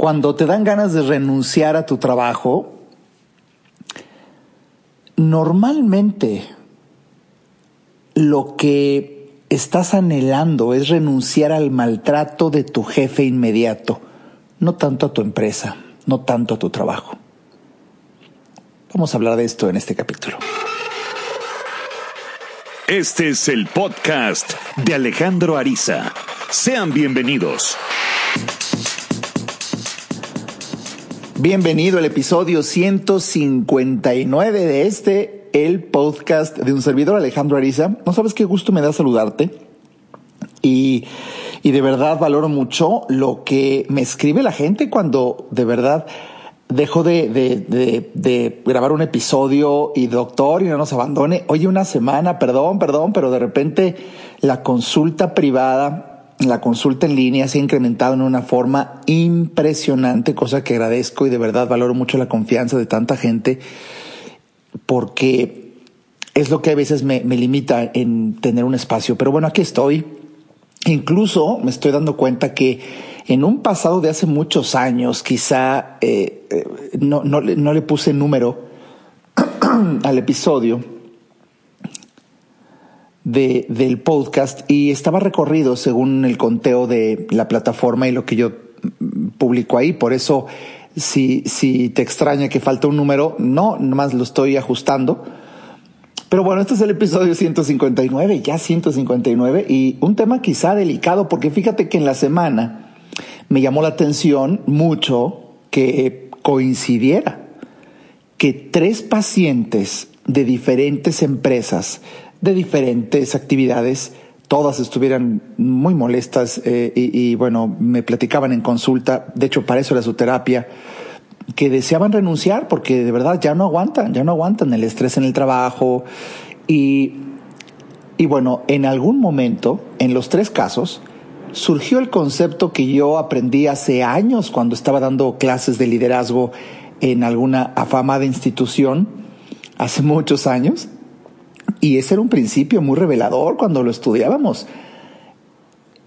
cuando te dan ganas de renunciar a tu trabajo, normalmente lo que estás anhelando es renunciar al maltrato de tu jefe inmediato, no tanto a tu empresa, no tanto a tu trabajo. Vamos a hablar de esto en este capítulo. Este es el podcast de Alejandro Ariza. Sean bienvenidos. Bienvenido al episodio 159 de este, el podcast de un servidor Alejandro Ariza. No sabes qué gusto me da saludarte. Y, y de verdad valoro mucho lo que me escribe la gente cuando de verdad dejo de, de, de, grabar un episodio y doctor y no nos abandone. Oye, una semana, perdón, perdón, pero de repente la consulta privada, la consulta en línea se ha incrementado en una forma impresionante, cosa que agradezco y de verdad valoro mucho la confianza de tanta gente porque es lo que a veces me, limita en tener un espacio. Pero bueno, aquí estoy. Incluso me estoy dando cuenta que en un pasado de hace muchos años, quizá eh, eh, no, no, le puse número al episodio de, del podcast y estaba recorrido según el conteo de la plataforma y lo que yo publico ahí. Por eso, si, si te extraña que falta un número, no, nomás lo estoy ajustando. Pero bueno, este es el episodio 159, ya 159, y un tema quizá delicado, porque fíjate que en la semana me llamó la atención mucho que coincidiera que tres pacientes de diferentes empresas, de diferentes actividades, todas estuvieran muy molestas eh, y, bueno, me platicaban en consulta, de hecho para eso era su terapia, que deseaban renunciar porque de verdad ya no aguantan, ya no aguantan el estrés en el trabajo. Y, y bueno, en algún momento, en los tres casos, surgió el concepto que yo aprendí hace años cuando estaba dando clases de liderazgo en alguna afamada institución, hace muchos años, y ese era un principio muy revelador cuando lo estudiábamos.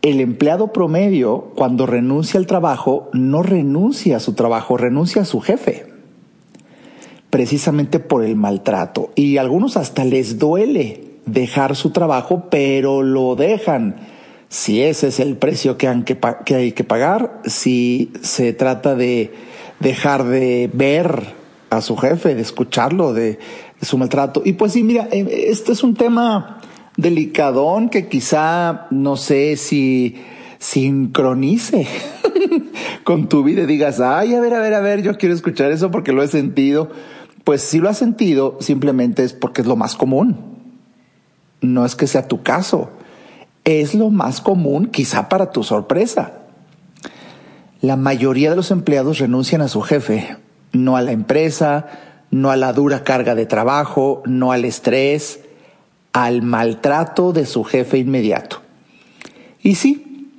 El empleado promedio, cuando renuncia al trabajo, no renuncia a su trabajo, renuncia a su jefe, precisamente por el maltrato. Y a algunos hasta les duele dejar su trabajo, pero lo dejan si ese es el precio que, hay que pagar, si se trata de dejar de ver a su jefe, de escucharlo, de, su maltrato. Y pues sí, mira, eh, este es un tema delicadón que quizá no sé si sincronice con tu vida y digas, ay, a ver, a ver, a ver, yo quiero escuchar eso porque lo he sentido. Pues si lo has sentido, simplemente es porque es lo más común. No es que sea tu caso es lo más común, quizá para tu sorpresa. La mayoría de los empleados renuncian a su jefe, no a la empresa, no a la dura carga de trabajo, no al estrés, al maltrato de su jefe inmediato. Y sí,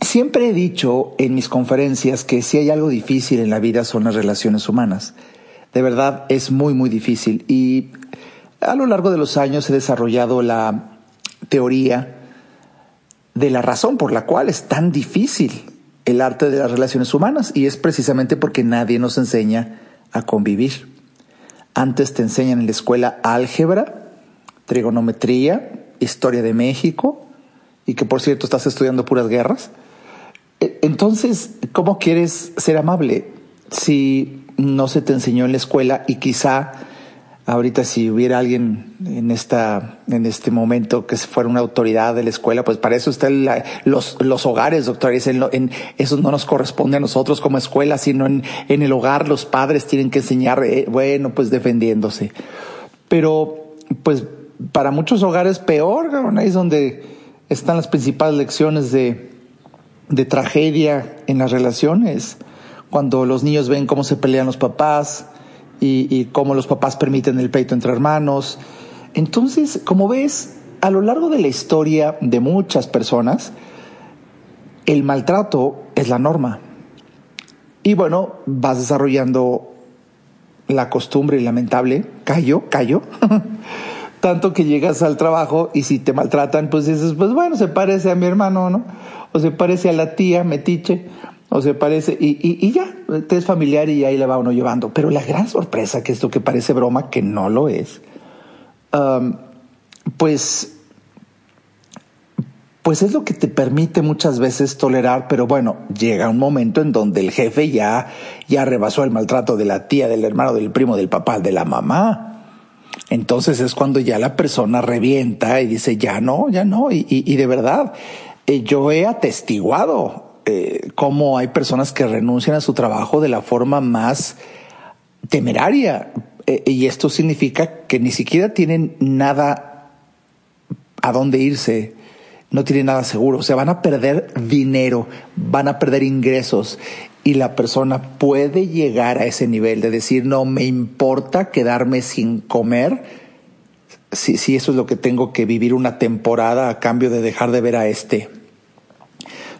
siempre he dicho en mis conferencias que si hay algo difícil en la vida son las relaciones humanas. De verdad es muy, muy difícil. Y a lo largo de los años he desarrollado la teoría de la razón por la cual es tan difícil el arte de las relaciones humanas y es precisamente porque nadie nos enseña a convivir. Antes te enseñan en la escuela álgebra, trigonometría, historia de México y que por cierto estás estudiando puras guerras. E, entonces, ¿cómo quieres ser amable si no se te enseñó en la escuela y quizá ahorita si hubiera alguien en esta en este momento que fuera una autoridad de la escuela, pues para eso están los, los hogares, doctor. En, en, eso no nos corresponde a nosotros como escuela, sino en, el hogar los padres tienen que enseñar, eh, bueno, pues defendiéndose. Pero, pues para muchos hogares peor, ahí es donde están las principales lecciones de, de tragedia en las relaciones. Cuando los niños ven cómo se pelean los papás, y, cómo los papás permiten el peito entre hermanos. Entonces, como ves, a lo largo de la historia de muchas personas, el maltrato es la norma. Y bueno, vas desarrollando la costumbre lamentable, callo, callo, tanto que llegas al trabajo y si te maltratan, pues dices, pues bueno, se parece a mi hermano, ¿no? O se parece a la tía metiche, o se parece, y, y, y ya, te es familiar y ahí le va uno llevando. Pero la gran sorpresa, que es lo que parece broma, que no lo es, pues pues es lo que te permite muchas veces tolerar, pero bueno, llega un momento en donde el jefe ya, ya rebasó el maltrato de la tía, del hermano, del primo, del papá, de la mamá. Entonces es cuando ya la persona revienta y dice, ya no, ya no. Y, y, de verdad, eh, yo he atestiguado eh, cómo hay personas que renuncian a su trabajo de la forma más temeraria. Eh, y esto significa que ni siquiera tienen nada a dónde irse no tienen nada seguro, o sea, van a perder dinero, van a perder ingresos y la persona puede llegar a ese nivel de decir, no me importa quedarme sin comer, si, si eso es lo que tengo que vivir una temporada a cambio de dejar de ver a este.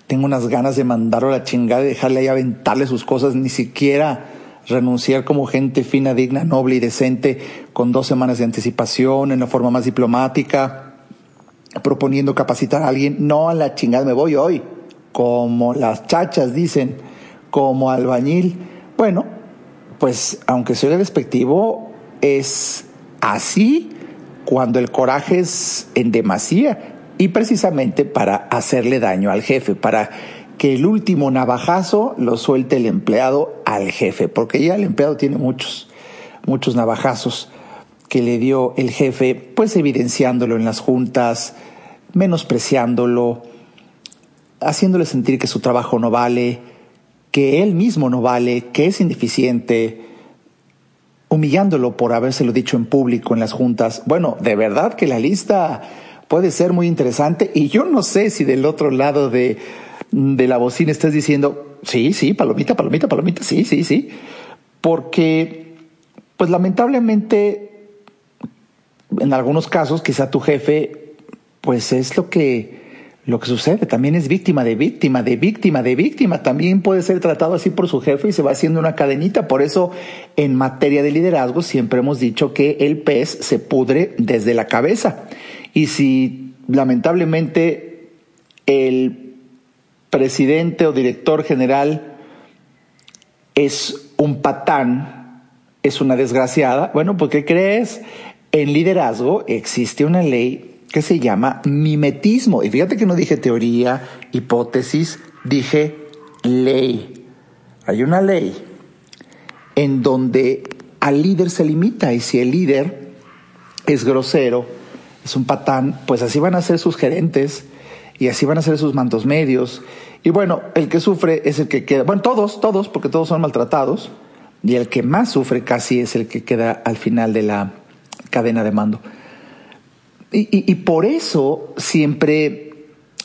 Tengo unas ganas de mandarlo a la chingada y dejarle ahí aventarle sus cosas, ni siquiera renunciar como gente fina, digna, noble y decente, con dos semanas de anticipación, en la forma más diplomática proponiendo capacitar a alguien, no a la chingada me voy hoy, como las chachas dicen, como albañil. Bueno, pues aunque soy despectivo, es así cuando el coraje es en demasía y precisamente para hacerle daño al jefe, para que el último navajazo lo suelte el empleado al jefe, porque ya el empleado tiene muchos, muchos navajazos que le dio el jefe, pues evidenciándolo en las juntas, menospreciándolo, haciéndole sentir que su trabajo no vale, que él mismo no vale, que es ineficiente, humillándolo por habérselo dicho en público en las juntas. Bueno, de verdad que la lista puede ser muy interesante y yo no sé si del otro lado de, de la bocina estás diciendo, sí, sí, palomita, palomita, palomita, sí, sí, sí, porque pues lamentablemente en algunos casos quizá tu jefe pues es lo que lo que sucede, también es víctima de víctima, de víctima, de víctima, también puede ser tratado así por su jefe y se va haciendo una cadenita. Por eso, en materia de liderazgo, siempre hemos dicho que el pez se pudre desde la cabeza. Y si lamentablemente el presidente o director general es un patán, es una desgraciada, bueno, pues ¿qué crees? En liderazgo existe una ley que se llama mimetismo. Y fíjate que no dije teoría, hipótesis, dije ley. Hay una ley en donde al líder se limita y si el líder es grosero, es un patán, pues así van a ser sus gerentes y así van a ser sus mandos medios. Y bueno, el que sufre es el que queda, bueno, todos, todos, porque todos son maltratados, y el que más sufre casi es el que queda al final de la cadena de mando. Y, por eso siempre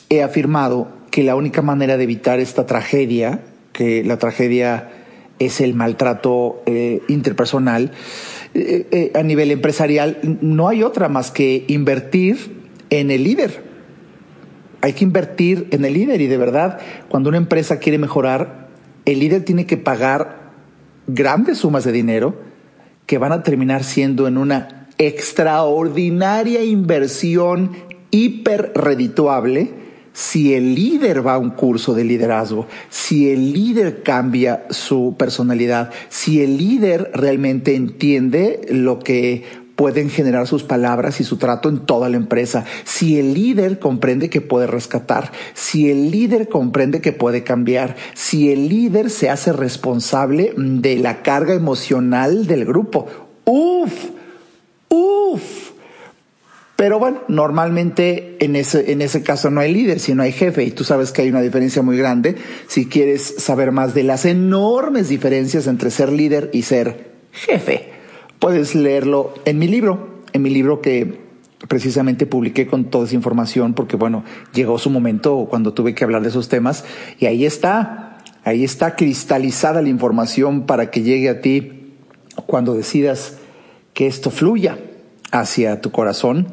he afirmado que la única manera de evitar esta tragedia, que la tragedia es el maltrato eh, interpersonal, eh, eh, a nivel empresarial, no hay otra más que invertir en el líder. Hay que invertir en el líder y de verdad, cuando una empresa quiere mejorar, el líder tiene que pagar grandes sumas de dinero que van a terminar siendo en una extraordinaria inversión hiper redituable si el líder va a un curso de liderazgo, si el líder cambia su personalidad, si el líder realmente entiende lo que pueden generar sus palabras y su trato en toda la empresa. Si el líder comprende que puede rescatar, si el líder comprende que puede cambiar, si el líder se hace responsable de la carga emocional del grupo. Uf, Uf. Pero bueno, normalmente en ese, en ese caso no hay líder, sino hay jefe. Y tú sabes que hay una diferencia muy grande si quieres saber más de las enormes diferencias entre ser líder y ser jefe. Puedes leerlo en mi libro, en mi libro que precisamente publiqué con toda esa información porque bueno, llegó su momento cuando tuve que hablar de esos temas y ahí está, ahí está cristalizada la información para que llegue a ti cuando decidas que esto fluya hacia tu corazón.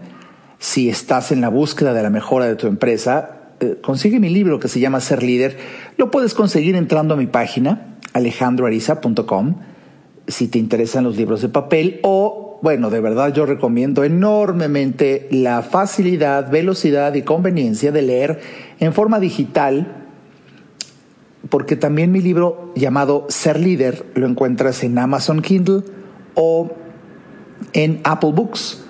Si estás en la búsqueda de la mejora de tu empresa, eh, consigue mi libro que se llama Ser Líder. Lo puedes conseguir entrando a mi página, alejandroariza.com, si te interesan los libros de papel o, bueno, de verdad yo recomiendo enormemente la facilidad, velocidad y conveniencia de leer en forma digital porque también mi libro llamado Ser líder lo encuentras en Amazon Kindle o en Apple Books.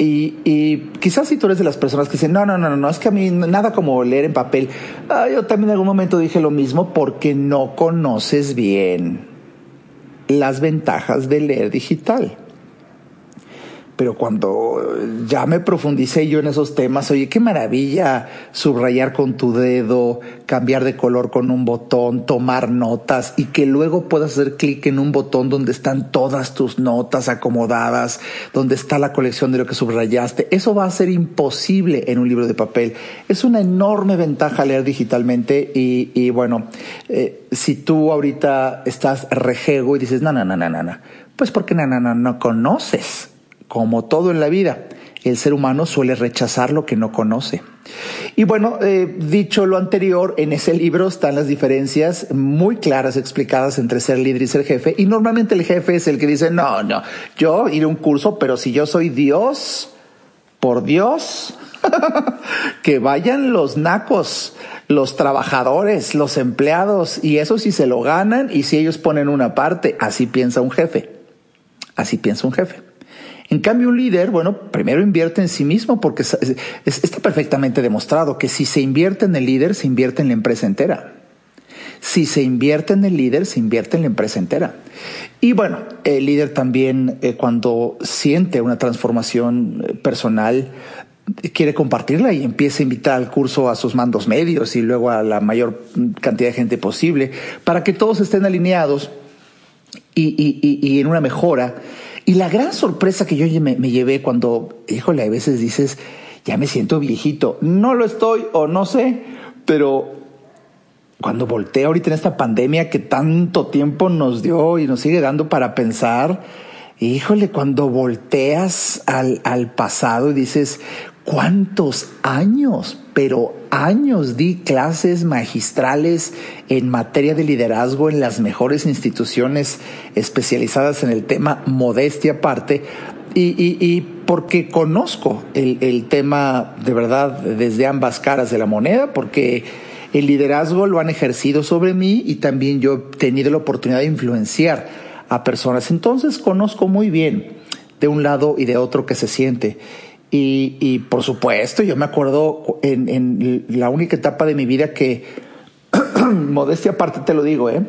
Y, quizás si tú eres de las personas que dicen, no, no, no, no, es que a mí nada como leer en papel. Ah, yo también en algún momento dije lo mismo porque no conoces bien las ventajas de leer digital pero cuando ya me profundicé yo en esos temas, oye, qué maravilla subrayar con tu dedo, cambiar de color con un botón, tomar notas y que luego puedas hacer clic en un botón donde están todas tus notas acomodadas, donde está la colección de lo que subrayaste. Eso va a ser imposible en un libro de papel. Es una enorme ventaja leer digitalmente y, bueno, eh, si tú ahorita estás rejego y dices, no, no, no, no, no, pues porque no, no, no, no conoces como todo en la vida, el ser humano suele rechazar lo que no conoce. Y bueno, eh, dicho lo anterior, en ese libro están las diferencias muy claras explicadas entre ser líder y ser jefe. Y normalmente el jefe es el que dice, no, no, yo iré a un curso, pero si yo soy Dios, por Dios, que vayan los nacos, los trabajadores, los empleados, y eso si se lo ganan y si ellos ponen una parte, así piensa un jefe. Así piensa un jefe. En cambio, un líder, bueno, primero invierte en sí mismo porque está perfectamente demostrado que si se invierte en el líder, se invierte en la empresa entera. Si se invierte en el líder, se invierte en la empresa entera. Y bueno, el líder también eh, cuando siente una transformación eh, personal, quiere compartirla y empieza a invitar al curso a sus mandos medios y luego a la mayor cantidad de gente posible para que todos estén alineados y en una mejora y la gran sorpresa que yo me, llevé cuando, híjole, a veces dices, ya me siento viejito. No lo estoy o no sé, pero cuando volteé ahorita en esta pandemia que tanto tiempo nos dio y nos sigue dando para pensar, híjole, cuando volteas al, al pasado y dices, ¿cuántos años? Pero años di clases magistrales en materia de liderazgo en las mejores instituciones especializadas en el tema, modestia aparte, y, y, porque conozco el, el tema de verdad desde ambas caras de la moneda, porque el liderazgo lo han ejercido sobre mí y también yo he tenido la oportunidad de influenciar a personas. Entonces conozco muy bien de un lado y de otro que se siente. Y, por supuesto, yo me acuerdo en, la única etapa de mi vida que, modestia aparte te lo digo, ¿eh?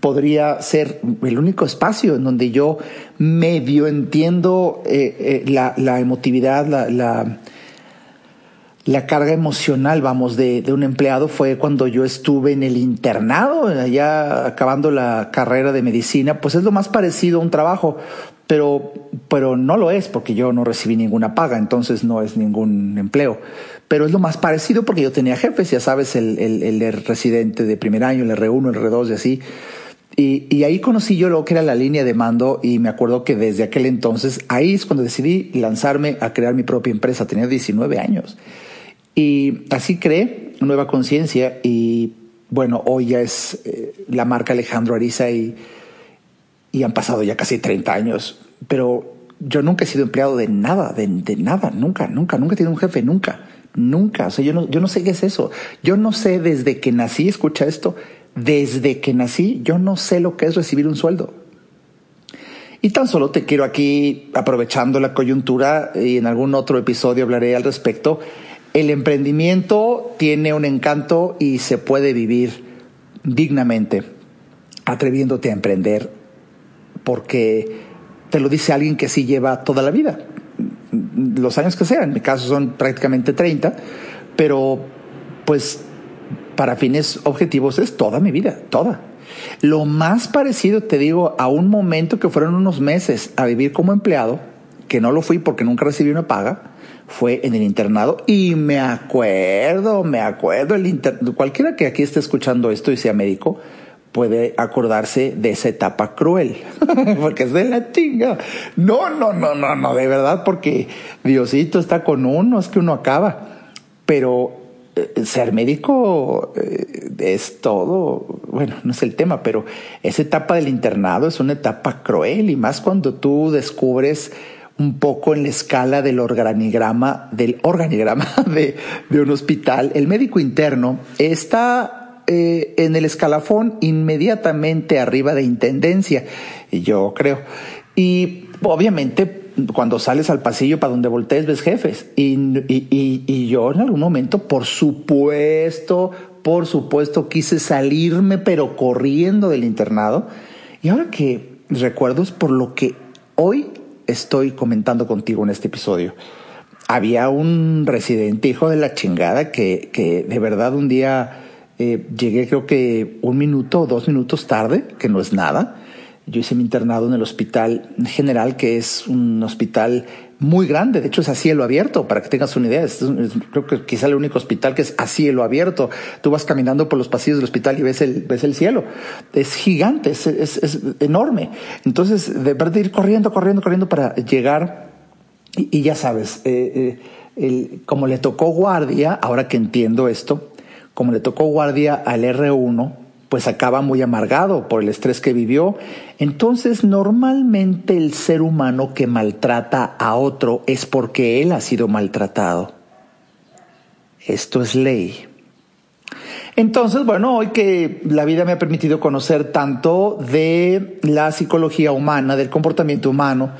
podría ser el único espacio en donde yo medio entiendo eh, eh, la, la, emotividad, la, la, carga emocional, vamos, de, un empleado. Fue cuando yo estuve en el internado, allá acabando la carrera de medicina, pues es lo más parecido a un trabajo, pero, pero no lo es porque yo no recibí ninguna paga, entonces no es ningún empleo. Pero es lo más parecido porque yo tenía jefes, ya sabes, el, el, el residente de primer año, el R1, el R2 y así. Y, ahí conocí yo lo que era la línea de mando y me acuerdo que desde aquel entonces, ahí es cuando decidí lanzarme a crear mi propia empresa, tenía 19 años. Y así creé Nueva Conciencia y bueno, hoy ya es eh, la marca Alejandro Ariza y y han pasado ya casi 30 años, pero yo nunca he sido empleado de nada, de, nada, nunca, nunca, nunca he tenido un jefe, nunca, nunca. O sea, yo no, yo no sé qué es eso. Yo no sé desde que nací, escucha esto, desde que nací, yo no sé lo que es recibir un sueldo. Y tan solo te quiero aquí, aprovechando la coyuntura, y en algún otro episodio hablaré al respecto, el emprendimiento tiene un encanto y se puede vivir dignamente, atreviéndote a emprender porque te lo dice alguien que sí lleva toda la vida, los años que sean, en mi caso son prácticamente 30, pero pues para fines objetivos es toda mi vida, toda. Lo más parecido, te digo, a un momento que fueron unos meses a vivir como empleado, que no lo fui porque nunca recibí una paga, fue en el internado y me acuerdo, me acuerdo, el cualquiera que aquí esté escuchando esto y sea médico, puede acordarse de esa etapa cruel, porque es de la chinga. No, no, no, no, no, de verdad, porque Diosito está con uno, es que uno acaba. Pero eh, ser médico eh, es todo, bueno, no es el tema, pero esa etapa del internado es una etapa cruel y más cuando tú descubres un poco en la escala del organigrama, del organigrama de, de un hospital. El médico interno está eh, en el escalafón inmediatamente arriba de intendencia, yo creo. Y obviamente cuando sales al pasillo para donde voltees ves jefes. Y, y, yo en algún momento, por supuesto, por supuesto, quise salirme, pero corriendo del internado. Y ahora que recuerdo es por lo que hoy estoy comentando contigo en este episodio. Había un residente hijo de la chingada que, que de verdad un día eh, llegué creo que un minuto o dos minutos tarde, que no es nada. Yo hice mi internado en el hospital general, que es un hospital muy grande. De hecho, es a cielo abierto, para que tengas una idea. creo que quizá el único hospital que es a cielo abierto. Tú vas caminando por los pasillos del hospital y ves el, ves el cielo. Es gigante, es, es, enorme. Entonces, de verdad, ir corriendo, corriendo, corriendo para llegar. Y, ya sabes, eh, eh, como le tocó guardia, ahora que entiendo esto, como le tocó guardia al R1, pues acaba muy amargado por el estrés que vivió. Entonces, normalmente el ser humano que maltrata a otro es porque él ha sido maltratado. Esto es ley. Entonces, bueno, hoy que la vida me ha permitido conocer tanto de la psicología humana, del comportamiento humano,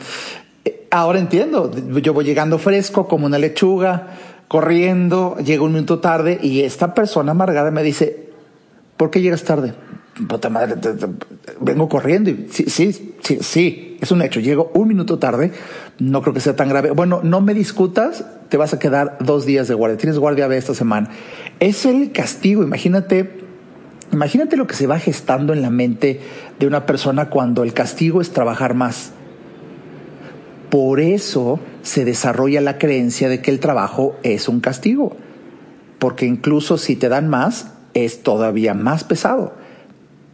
eh, ahora entiendo, yo voy llegando fresco como una lechuga, corriendo, llego un minuto tarde y esta persona amargada me dice, ¿por qué llegas tarde? Puta madre, vengo corriendo y sí, sí, sí, sí, es un hecho. Llego un minuto tarde, no creo que sea tan grave. Bueno, no me discutas, te vas a quedar dos días de guardia. Tienes guardia de esta semana. Es el castigo, imagínate. Imagínate lo que se va gestando en la mente de una persona cuando el castigo es trabajar más. Por eso se desarrolla la creencia de que el trabajo es un castigo, porque incluso si te dan más, es todavía más pesado.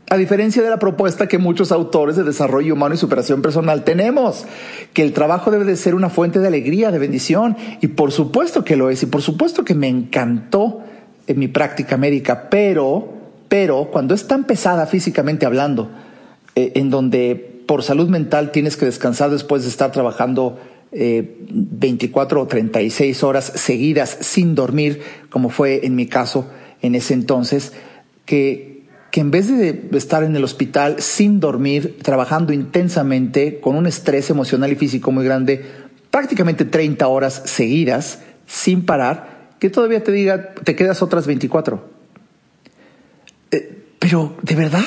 A diferencia de la propuesta que muchos autores de desarrollo humano y superación personal tenemos, que el trabajo debe de ser una fuente de alegría, de bendición, y por supuesto que lo es, y por supuesto que me encantó en mi práctica médica, pero, pero cuando es tan pesada físicamente hablando, eh, en donde por salud mental tienes que descansar después de estar trabajando 24 eh, o 36 horas seguidas sin dormir, como fue en mi caso en ese entonces, que, que en vez de estar en el hospital sin dormir, trabajando intensamente, con un estrés emocional y físico muy grande, prácticamente 30 horas seguidas, sin parar, que todavía te diga, te quedas otras 24. Eh, pero, de verdad,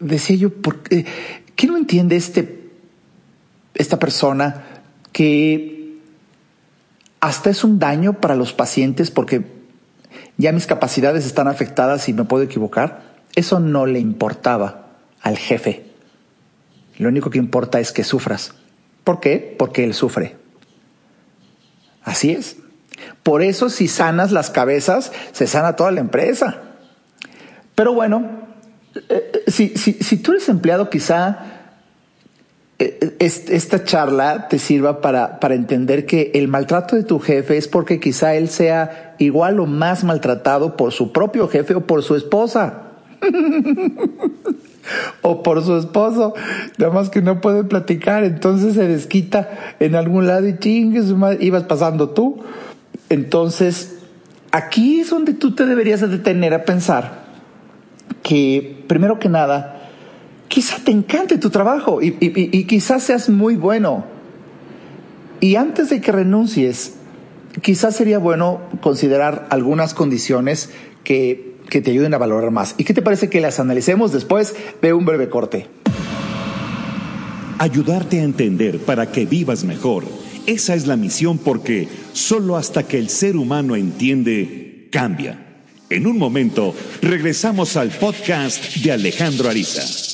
decía yo, ¿por qué, ¿qué no entiende este, esta persona? Que hasta es un daño para los pacientes porque ya mis capacidades están afectadas y me puedo equivocar. Eso no le importaba al jefe. Lo único que importa es que sufras. ¿Por qué? Porque él sufre. Así es. Por eso si sanas las cabezas, se sana toda la empresa. Pero bueno, eh, eh, si, si, si tú eres empleado, quizá esta charla te sirva para, para entender que el maltrato de tu jefe es porque quizá él sea igual o más maltratado por su propio jefe o por su esposa. o por su esposo, nada más que no puede platicar, entonces se desquita en algún lado y chingues, ibas pasando tú. Entonces, aquí es donde tú te deberías detener a pensar que, primero que nada, quizá te encante tu trabajo y, quizás seas muy bueno. Y antes de que renuncies, quizás sería bueno considerar algunas condiciones que, que te ayuden a valorar más. ¿Y qué te parece que las analicemos después de un breve corte? Ayudarte a entender para que vivas mejor. Esa es la misión porque solo hasta que el ser humano entiende, cambia. En un momento, regresamos al podcast de Alejandro Ariza.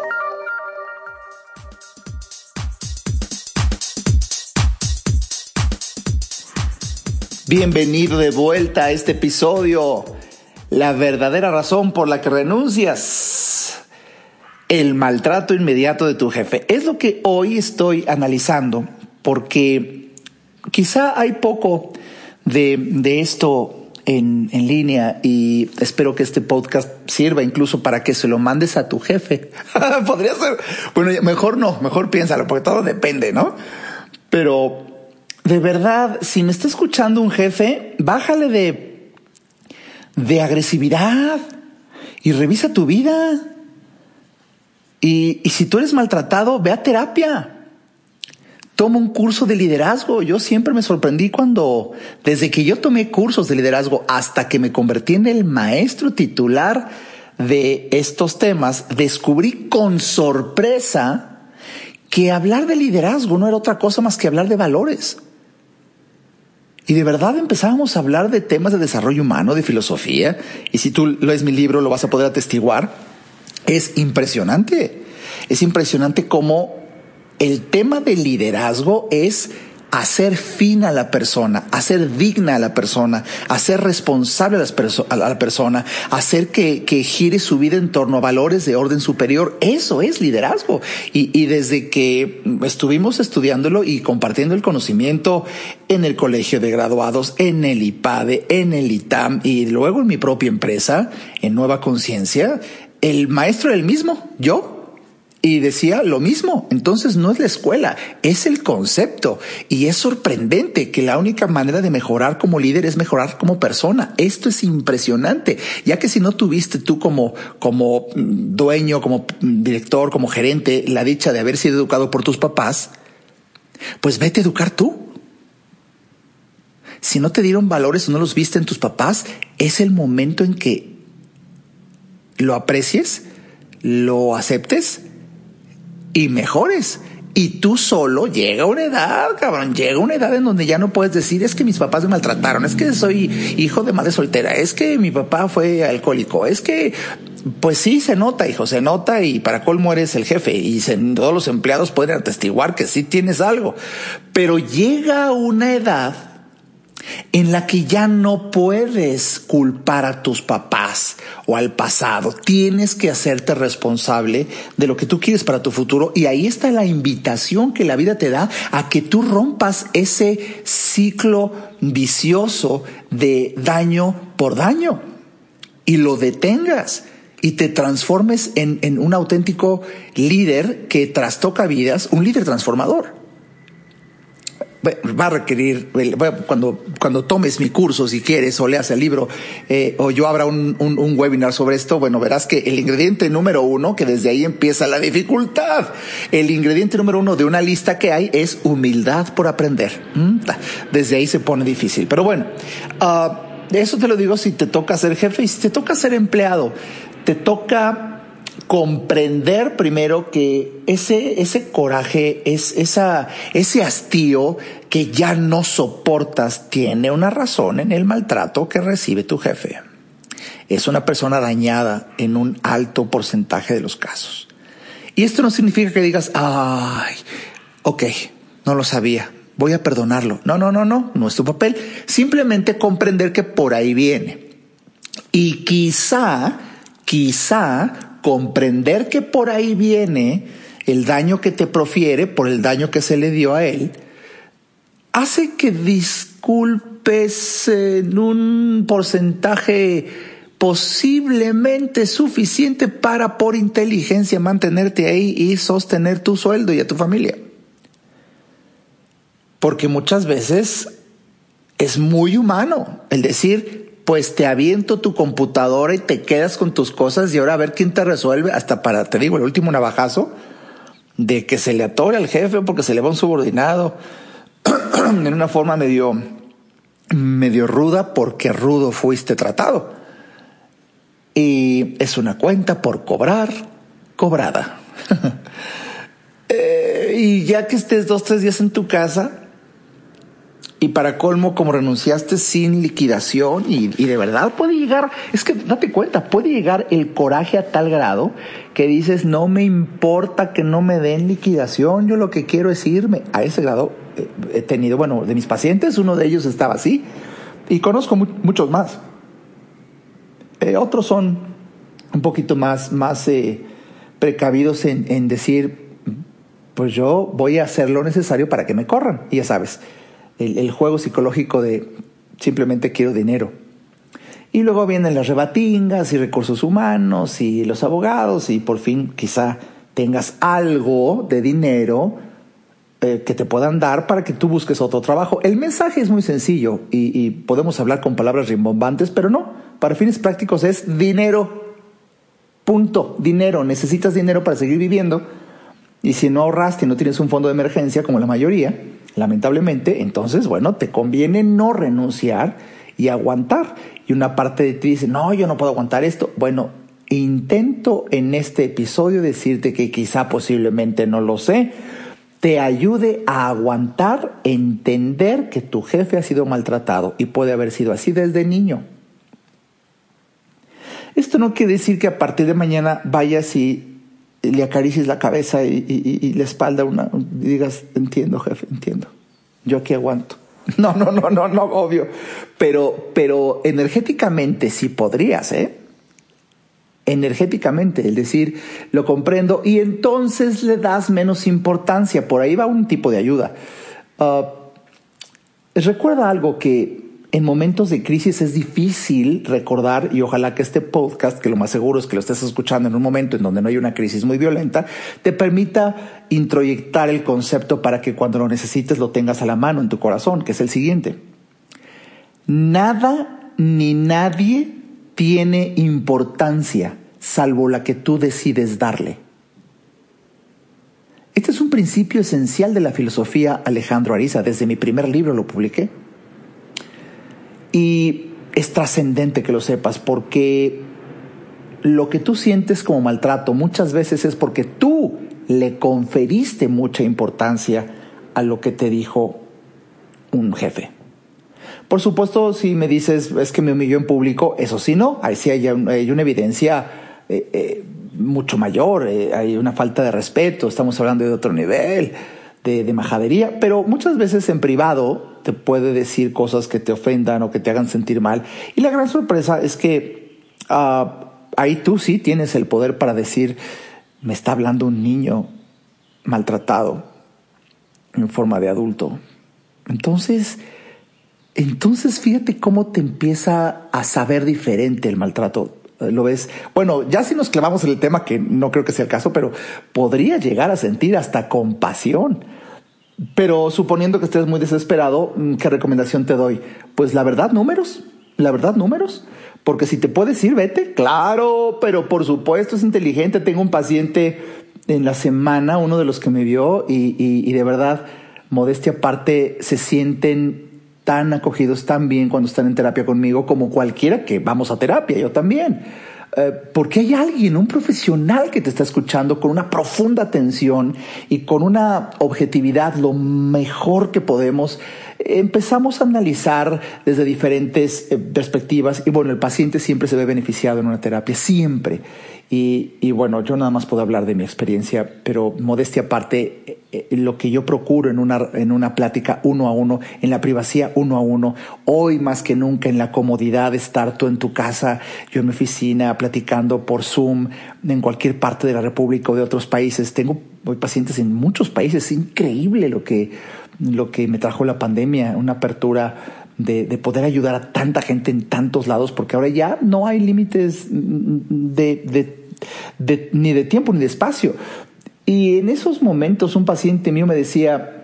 Bienvenido de vuelta a este episodio. La verdadera razón por la que renuncias. El maltrato inmediato de tu jefe. Es lo que hoy estoy analizando porque quizá hay poco de, de esto en, en, línea y espero que este podcast sirva incluso para que se lo mandes a tu jefe. Podría ser, bueno, mejor no, mejor piénsalo, porque todo depende, ¿no? Pero de verdad, si me está escuchando un jefe, bájale de, de agresividad y revisa tu vida. Y, y si tú eres maltratado, ve a terapia. Toma un curso de liderazgo. Yo siempre me sorprendí cuando, desde que yo tomé cursos de liderazgo hasta que me convertí en el maestro titular de estos temas, descubrí con sorpresa que hablar de liderazgo no era otra cosa más que hablar de valores. Y de verdad empezábamos a hablar de temas de desarrollo humano, de filosofía, y si tú lees mi libro lo vas a poder atestiguar. Es impresionante. Es impresionante cómo el tema del liderazgo es hacer fin a la persona, hacer digna a la persona, hacer responsable a, la persona, hacer que, que, gire su vida en torno a valores de orden superior. Eso es liderazgo. Y, y desde que estuvimos estudiándolo y compartiendo el conocimiento en el colegio de graduados, en el IPADE, en el ITAM y luego en mi propia empresa, en Nueva Conciencia, el maestro era el mismo, yo, y decía lo mismo. Entonces no es la escuela, es el concepto. Y es sorprendente que la única manera de mejorar como líder es mejorar como persona. Esto es impresionante, ya que si no tuviste tú como, como dueño, como director, como gerente, la dicha de haber sido educado por tus papás, pues vete a educar tú. Si no te dieron valores o no los viste en tus papás, es el momento en que lo aprecies, lo aceptes y mejores. Y tú solo llega una edad, cabrón, llega una edad en donde ya no puedes decir es que mis papás me maltrataron, es que soy hijo de madre soltera, es que mi papá fue alcohólico, es que pues sí se nota, hijo, se nota y para colmo eres el jefe y todos los empleados pueden atestiguar que sí tienes algo. Pero llega una edad en la que ya no puedes culpar a tus papás o al pasado. Tienes que hacerte responsable de lo que tú quieres para tu futuro. Y ahí está la invitación que la vida te da a que tú rompas ese ciclo vicioso de daño por daño. Y lo detengas y te transformes en, en un auténtico líder que trastoca vidas, un líder transformador va a requerir, cuando, cuando tomes mi curso, si quieres, o leas el libro, eh, o yo abra un, un, un, webinar sobre esto, bueno, verás que el ingrediente número uno, que desde ahí empieza la dificultad, el ingrediente número uno de una lista que hay es humildad por aprender. Desde ahí se pone difícil. Pero bueno, uh, eso te lo digo si te toca ser jefe y si te toca ser empleado, te toca comprender primero que ese, ese coraje, es, esa, ese hastío que ya no soportas tiene una razón en el maltrato que recibe tu jefe. Es una persona dañada en un alto porcentaje de los casos. Y esto no significa que digas, ay, ok, no lo sabía, voy a perdonarlo. No, no, no, no, no es tu papel. Simplemente comprender que por ahí viene. Y quizá, quizá comprender que por ahí viene el daño que te profiere por el daño que se le dio a él, hace que disculpes en un porcentaje posiblemente suficiente para por inteligencia mantenerte ahí y sostener tu sueldo y a tu familia. Porque muchas veces es muy humano el decir, pues te aviento tu computadora y te quedas con tus cosas y ahora a ver quién te resuelve, hasta para, te digo, el último navajazo de que se le atore al jefe porque se le va un subordinado en una forma medio, medio ruda porque rudo fuiste tratado. Y es una cuenta por cobrar, cobrada. eh, y ya que estés dos, tres días en tu casa, Y para colmo, como renunciaste sin liquidación y, de verdad puede llegar, es que date cuenta, puede llegar el coraje a tal grado que dices, no me importa que no me den liquidación, yo lo que quiero es irme. A ese grado eh, he tenido, bueno, de mis pacientes, uno de ellos estaba así y conozco muchos más. Eh, otros son un poquito más, más eh, precavidos en, en decir, pues yo voy a hacer lo necesario para que me corran. Y ya sabes, el, juego psicológico de simplemente quiero dinero. Y luego vienen las rebatingas y recursos humanos y los abogados y por fin quizá tengas algo de dinero eh, que te puedan dar para que tú busques otro trabajo. El mensaje es muy sencillo y, y, podemos hablar con palabras rimbombantes, pero no, para fines prácticos es dinero. Punto, dinero. Necesitas dinero para seguir viviendo y si no ahorraste y no tienes un fondo de emergencia como la mayoría, lamentablemente, entonces, bueno, te conviene no renunciar y aguantar. Y una parte de ti dice, no, yo no puedo aguantar esto. Bueno, intento en este episodio decirte que quizá posiblemente no lo sé, te ayude a aguantar, entender que tu jefe ha sido maltratado y puede haber sido así desde niño. Esto no quiere decir que a partir de mañana vayas y le acaricies la cabeza y, la espalda una, y digas, entiendo, jefe, entiendo. Yo aquí aguanto. No, no, no, no, no, obvio. Pero, pero energéticamente sí podrías, ¿eh? Energéticamente, es decir, lo comprendo y entonces le das menos importancia. Por ahí va un tipo de ayuda. Uh, recuerda algo que en momentos de crisis es difícil recordar y ojalá que este podcast, que lo más seguro es que lo estés escuchando en un momento en donde no hay una crisis muy violenta, te permita introyectar el concepto para que cuando lo necesites lo tengas a la mano en tu corazón, que es el siguiente. Nada ni nadie tiene importancia salvo la que tú decides darle. Este es un principio esencial de la filosofía Alejandro Ariza. Desde mi primer libro lo publiqué. Y es trascendente que lo sepas porque lo que tú sientes como maltrato muchas veces es porque tú le conferiste mucha importancia a lo que te dijo un jefe. Por supuesto, si me dices es que me humilló en público, eso sí no, ahí sí hay, una evidencia eh, eh, mucho mayor, eh, hay una falta de respeto, estamos hablando de otro nivel de majadería, pero muchas veces en privado te puede decir cosas que te ofendan o que te hagan sentir mal. Y la gran sorpresa es que ah, ahí tú sí tienes el poder para decir, me está hablando un niño maltratado en forma de adulto. Entonces, entonces fíjate cómo te empieza a saber diferente el maltrato. Lo ves. Bueno, ya si nos clavamos en el tema, que no creo que sea el caso, pero podría llegar a sentir hasta compasión pero suponiendo que estés muy desesperado, mm, ¿qué recomendación te doy? Pues la verdad, números. La verdad, números. Porque si te puedes ir, vete. Claro, pero por supuesto es inteligente. Tengo un paciente en la semana, uno de los que me vio, y, y de verdad, modestia aparte, se sienten tan acogidos tan bien cuando están en terapia conmigo como cualquiera que vamos a terapia, yo también. Eh, porque hay alguien, un profesional que te está escuchando con una profunda atención y con una objetividad lo mejor que podemos. Empezamos a analizar desde diferentes eh, perspectivas y bueno, el paciente siempre se ve beneficiado en una terapia, siempre. Y, bueno, yo nada más puedo hablar de mi experiencia, pero modestia aparte, eh, eh, lo que yo procuro en una, en una plática uno a uno, en la privacidad uno a uno, hoy más que nunca en la comodidad de estar tú en tu casa, yo en mi oficina, platicando por Zoom, en cualquier parte de la República o de otros países. Tengo pacientes en muchos países, es increíble lo que, lo que me trajo la pandemia, una apertura de, poder ayudar a tanta gente en tantos lados, porque ahora ya no hay límites de, de ni de tiempo ni de espacio. Y en esos momentos un paciente mío me decía,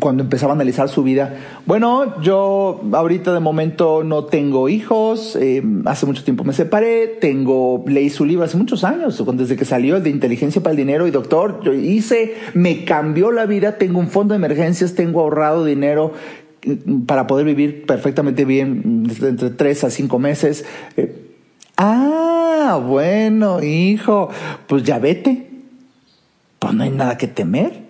cuando empezaba a analizar su vida, bueno, yo ahorita de momento no tengo hijos, eh, hace mucho tiempo me separé, tengo, leí su libro hace muchos años, desde que salió el de inteligencia para el dinero y doctor, yo hice, me cambió la vida, tengo un fondo de emergencias, tengo ahorrado dinero mm, para poder vivir perfectamente bien entre tres a cinco meses. Eh, Ah, bueno, hijo, pues ya vete. Pues no hay nada que temer.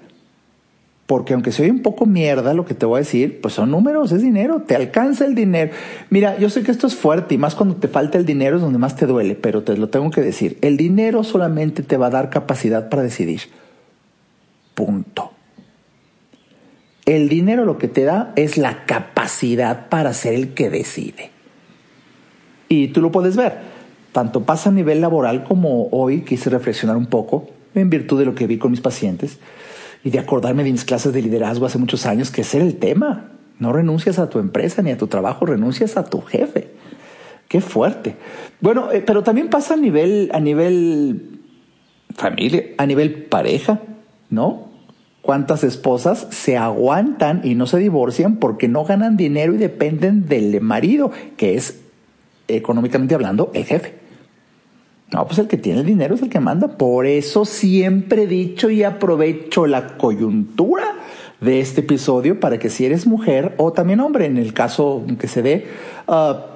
Porque aunque soy un poco mierda lo que te voy a decir, pues son números, es dinero, te alcanza el dinero. Mira, yo sé que esto es fuerte y más cuando te falta el dinero es donde más te duele, pero te lo tengo que decir. El dinero solamente te va a dar capacidad para decidir. Punto. El dinero lo que te da es la capacidad para ser el que decide. Y tú lo puedes ver. Tanto pasa a nivel laboral como hoy quise reflexionar un poco en virtud de lo que vi con mis pacientes y de acordarme de mis clases de liderazgo hace muchos años, que ese el tema. No renuncias a tu empresa ni a tu trabajo, renuncias a tu jefe. Qué fuerte. Bueno, eh, pero también pasa a nivel, a nivel familia, a nivel pareja, ¿no? ¿Cuántas esposas se aguantan y no se divorcian porque no ganan dinero y dependen del marido, que es, económicamente hablando, el jefe? No, pues el que tiene el dinero es el que manda. Por eso siempre he dicho y aprovecho la coyuntura de este episodio para que si eres mujer o también hombre, en el caso que se dé, ah,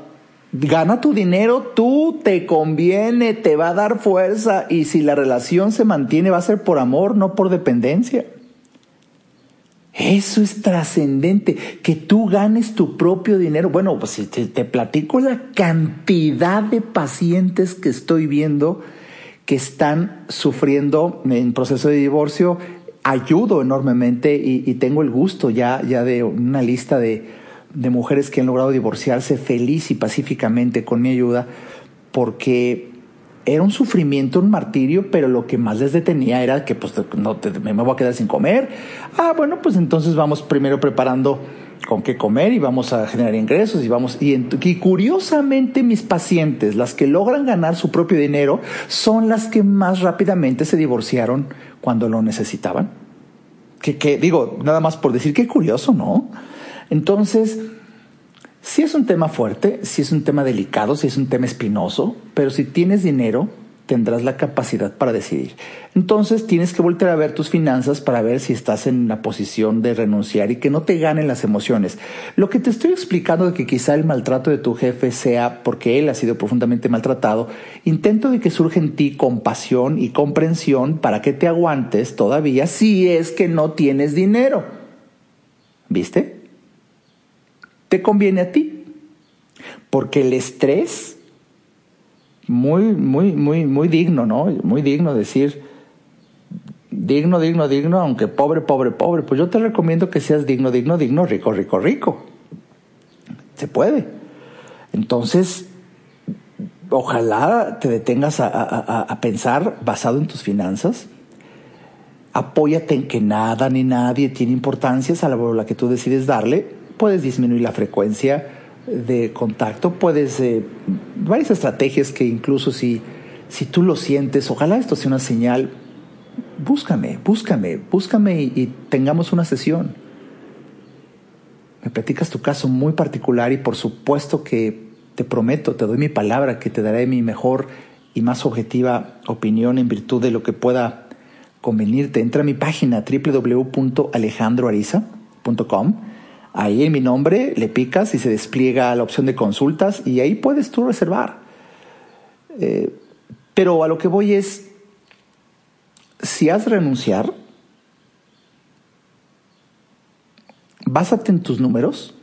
gana tu dinero, tú te conviene, te va a dar fuerza y si la relación se mantiene va a ser por amor, no por dependencia. Eso es trascendente, que tú ganes tu propio dinero. Bueno, pues si te, platico la cantidad de pacientes que estoy viendo que están sufriendo en proceso de divorcio, ayudo enormemente y, tengo el gusto ya, ya de una lista de, de mujeres que han logrado divorciarse feliz y pacíficamente con mi ayuda, porque era un sufrimiento, un martirio, pero lo que más les detenía era que pues no me voy a quedar sin comer. Ah, bueno, pues entonces vamos primero preparando con qué comer y vamos a generar ingresos y vamos y, y, curiosamente mis pacientes, las que logran ganar su propio dinero, son las que más rápidamente se divorciaron cuando lo necesitaban. Que, que digo, nada más por decir qué curioso, ¿no? Entonces, si es un tema fuerte, si es un tema delicado, si es un tema espinoso, pero si tienes dinero, tendrás la capacidad para decidir. Entonces tienes que volver a ver tus finanzas para ver si estás en la posición de renunciar y que no te ganen las emociones. Lo que te estoy explicando de que quizá el maltrato de tu jefe sea porque él ha sido profundamente maltratado, intento de que surja en ti compasión y comprensión para que te aguantes todavía si es que no tienes dinero. ¿Viste? Te conviene a ti. Porque el estrés, muy, muy, muy, muy digno, ¿no? Muy digno decir, digno, digno, digno, aunque pobre, pobre, pobre. Pues yo te recomiendo que seas digno, digno, digno, rico, rico, rico. Se puede. Entonces, ojalá te detengas a, pensar basado en tus finanzas. Apóyate en que nada ni nadie tiene importancia, salvo la que tú decides darle puedes disminuir la frecuencia de contacto, puedes, eh, varias estrategias que incluso si, si tú lo sientes, ojalá esto sea una señal, búscame, búscame, búscame y, y tengamos una sesión. Me platicas tu caso muy particular y por supuesto que te prometo, te doy mi palabra que te daré mi mejor y más objetiva opinión en virtud de lo que pueda convenirte. Entra a mi página www.alejandroariza.com Ahí en mi nombre le picas y se despliega la opción de consultas y ahí puedes tú reservar. Eh, pero a lo que voy es, si has renunciar, básate en tus números,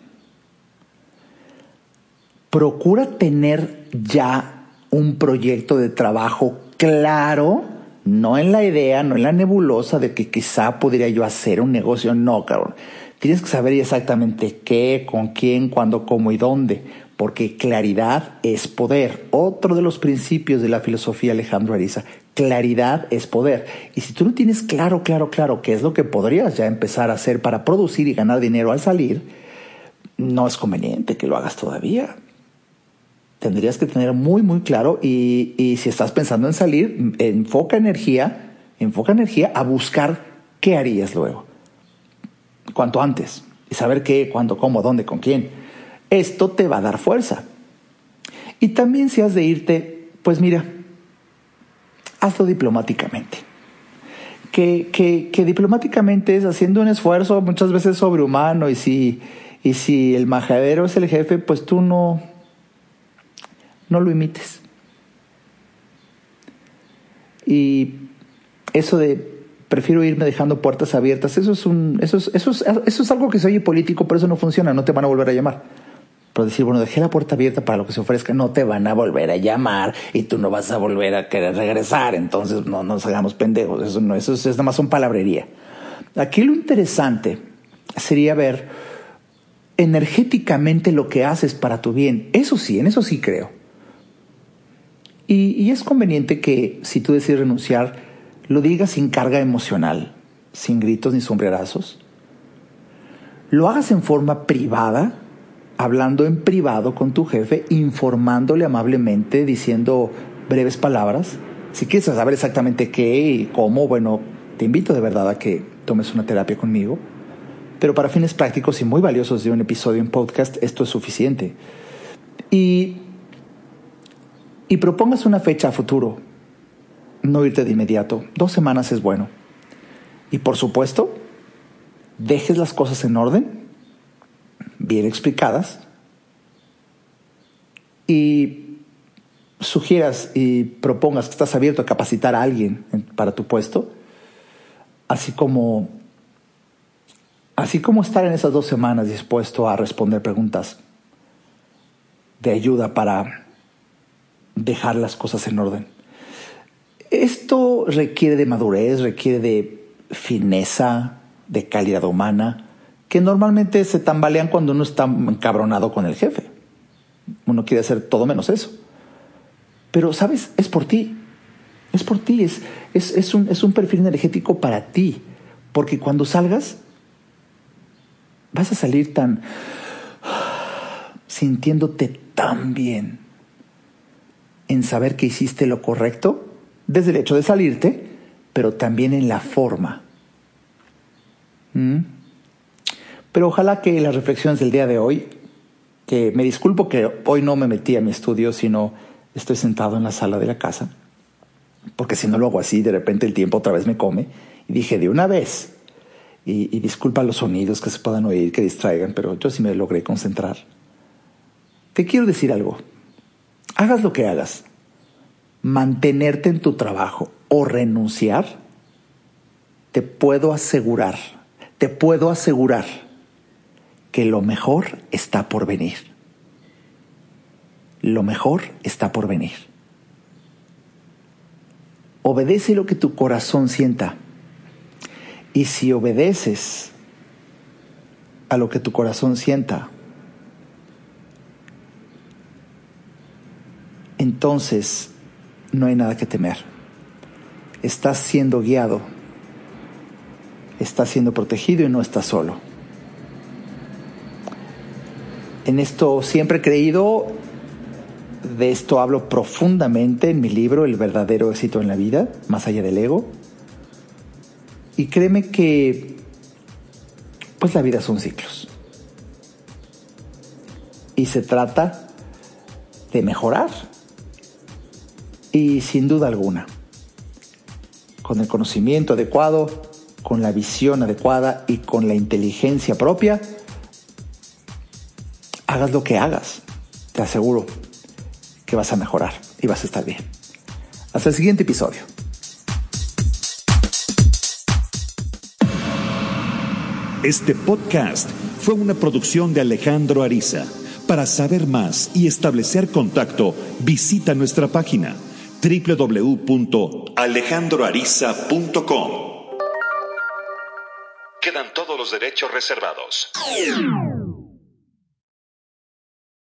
procura tener ya un proyecto de trabajo claro, no en la idea, no en la nebulosa de que quizá podría yo hacer un negocio, no, cabrón Tienes que saber exactamente qué, con quién, cuándo, cómo y dónde, porque claridad es poder. Otro de los principios de la filosofía Alejandro Ariza, claridad es poder. Y si tú no tienes claro, claro, claro qué es lo que podrías ya empezar a hacer para producir y ganar dinero al salir, no es conveniente que lo hagas todavía. Tendrías que tener muy, muy claro y, y si estás pensando en salir, enfoca energía, enfoca energía a buscar qué harías luego cuanto antes y saber qué, cuándo, cómo, dónde, con quién. Esto te va a dar fuerza. Y también si has de irte, pues mira, hazlo diplomáticamente. Que, que, que diplomáticamente es haciendo un esfuerzo muchas veces sobrehumano y si, y si el majadero es el jefe, pues tú no, no lo imites. Y eso de prefiero irme dejando puertas abiertas. Eso es, algo que se oye político, pero eso no funciona, no te van a volver a llamar. Pero decir, bueno, dejé la puerta abierta para lo que se ofrezca, no te van a volver a llamar y tú no vas a volver a querer regresar. Entonces, no nos hagamos pendejos. Eso no, es, nada más son palabrería. Aquí lo interesante sería ver energéticamente lo que haces para tu bien. Eso sí, en eso sí creo. Y, y es conveniente que si tú decides renunciar, lo digas sin carga emocional, sin gritos ni sombrerazos. Lo hagas en forma privada hablando en privado con tu jefe, informándole amablemente, diciendo breves palabras. Si quieres saber exactamente qué y cómo, bueno, te invito de verdad a que tomes una terapia conmigo. Pero para fines prácticos y muy valiosos de un episodio en podcast, esto es suficiente. Y, y propongas una fecha a futuro. No irte de inmediato. Dos semanas es bueno. Y por supuesto, dejes las cosas en orden bien explicadas y sugieras y propongas que estás abierto a capacitar a alguien para tu puesto, así como así como estar en esas dos semanas dispuesto a responder preguntas de ayuda para dejar las cosas en orden. Esto requiere de madurez, requiere de fineza, de calidad humana, que normalmente se tambalean cuando uno está encabronado con el jefe. Uno quiere hacer todo menos eso. Pero, ¿sabes? Es por ti. Es por ti. Es, es, un, es un perfil energético para ti. Porque cuando salgas, vas a salir tan... sintiéndote tan bien en saber que hiciste lo correcto, desde el hecho de salirte, pero también en la forma. ¿Mm? Pero ojalá que las reflexiones del día de hoy, que me disculpo que hoy no me metí a mi estudio, sino estoy sentado en la sala de la casa, porque si no lo hago así, de repente el tiempo otra vez me come. Y dije, de una vez, y, disculpa los sonidos que se puedan oír, que distraigan, pero yo sí me logré concentrar. Te quiero decir algo. Hagas lo que hagas. Mantenerte en tu trabajo o renunciar, te puedo asegurar, te puedo asegurar que lo mejor está por venir. Lo mejor está por venir. Obedece lo que tu corazón sienta. Y si obedeces a lo que tu corazón sienta, entonces no hay nada que temer. Estás siendo guiado, estás siendo protegido y no estás solo. En esto siempre he creído, de esto hablo profundamente en mi libro El verdadero éxito en la vida, más allá del ego. Y créeme que, pues la vida son ciclos. Y se trata de mejorar. Y sin duda alguna, con el conocimiento adecuado, con la visión adecuada y con la inteligencia propia, hagas lo que hagas, te aseguro que vas a mejorar y vas a estar bien. Hasta el siguiente episodio. Este podcast fue una producción de Alejandro Ariza. Para saber más y establecer contacto, visita nuestra página www.alejandroariza.com. Quedan todos los derechos reservados.